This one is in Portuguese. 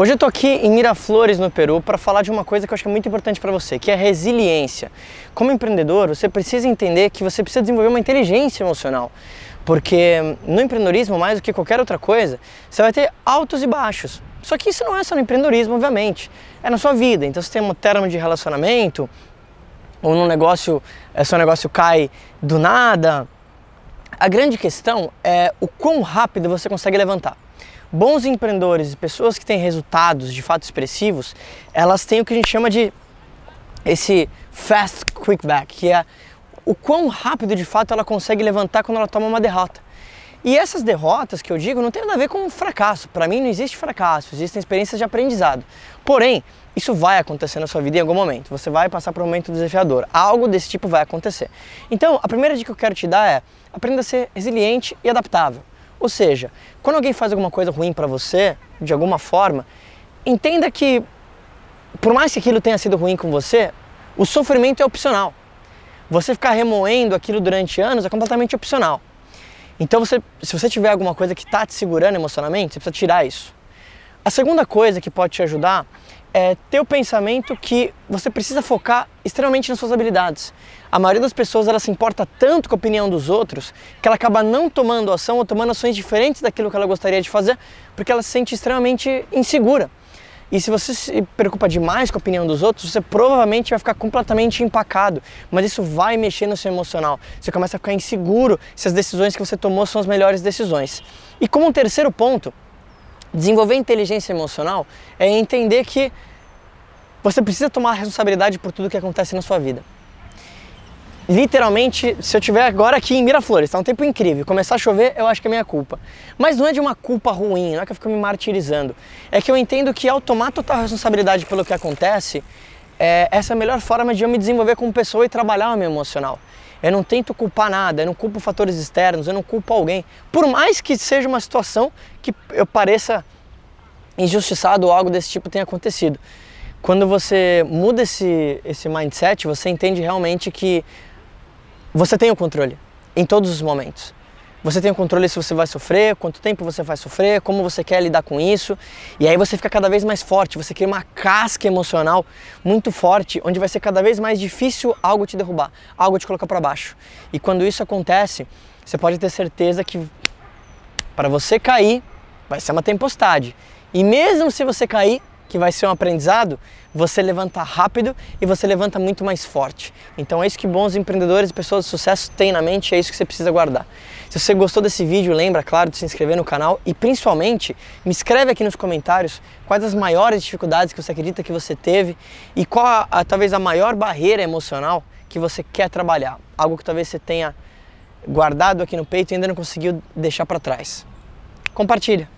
Hoje eu tô aqui em Miraflores, no Peru, para falar de uma coisa que eu acho que é muito importante para você, que é resiliência. Como empreendedor, você precisa entender que você precisa desenvolver uma inteligência emocional. Porque no empreendedorismo, mais do que qualquer outra coisa, você vai ter altos e baixos. Só que isso não é só no empreendedorismo, obviamente. É na sua vida. Então você tem um termo de relacionamento, ou num negócio, é, seu negócio cai do nada. A grande questão é o quão rápido você consegue levantar. Bons empreendedores pessoas que têm resultados de fato expressivos, elas têm o que a gente chama de esse fast quick back, que é o quão rápido de fato ela consegue levantar quando ela toma uma derrota. E essas derrotas que eu digo não tem nada a ver com fracasso. Para mim não existe fracasso, existem experiências de aprendizado. Porém, isso vai acontecer na sua vida em algum momento. Você vai passar por um momento desafiador. Algo desse tipo vai acontecer. Então, a primeira dica que eu quero te dar é: aprenda a ser resiliente e adaptável. Ou seja, quando alguém faz alguma coisa ruim para você, de alguma forma, entenda que, por mais que aquilo tenha sido ruim com você, o sofrimento é opcional. Você ficar remoendo aquilo durante anos é completamente opcional. Então, você, se você tiver alguma coisa que está te segurando emocionalmente, você precisa tirar isso. A segunda coisa que pode te ajudar é ter o pensamento que você precisa focar extremamente nas suas habilidades. A maioria das pessoas ela se importa tanto com a opinião dos outros que ela acaba não tomando ação ou tomando ações diferentes daquilo que ela gostaria de fazer porque ela se sente extremamente insegura. E se você se preocupa demais com a opinião dos outros, você provavelmente vai ficar completamente empacado. Mas isso vai mexer no seu emocional. Você começa a ficar inseguro se as decisões que você tomou são as melhores decisões. E como um terceiro ponto, Desenvolver inteligência emocional é entender que você precisa tomar responsabilidade por tudo que acontece na sua vida. Literalmente, se eu estiver agora aqui em Miraflores, está um tempo incrível, começar a chover, eu acho que é minha culpa. Mas não é de uma culpa ruim, não é que eu fico me martirizando. É que eu entendo que ao tomar total responsabilidade pelo que acontece, é, essa é a melhor forma de eu me desenvolver como pessoa e trabalhar o meu emocional. Eu não tento culpar nada, eu não culpo fatores externos, eu não culpo alguém. Por mais que seja uma situação que eu pareça injustiçado ou algo desse tipo tenha acontecido. Quando você muda esse, esse mindset, você entende realmente que você tem o controle em todos os momentos. Você tem o controle se você vai sofrer, quanto tempo você vai sofrer, como você quer lidar com isso. E aí você fica cada vez mais forte, você cria uma casca emocional muito forte, onde vai ser cada vez mais difícil algo te derrubar, algo te colocar para baixo. E quando isso acontece, você pode ter certeza que para você cair vai ser uma tempestade. E mesmo se você cair, que vai ser um aprendizado, você levanta rápido e você levanta muito mais forte. Então é isso que bons empreendedores e pessoas de sucesso têm na mente, é isso que você precisa guardar. Se você gostou desse vídeo, lembra, claro, de se inscrever no canal e principalmente me escreve aqui nos comentários quais as maiores dificuldades que você acredita que você teve e qual a, a, talvez a maior barreira emocional que você quer trabalhar. Algo que talvez você tenha guardado aqui no peito e ainda não conseguiu deixar para trás. Compartilha.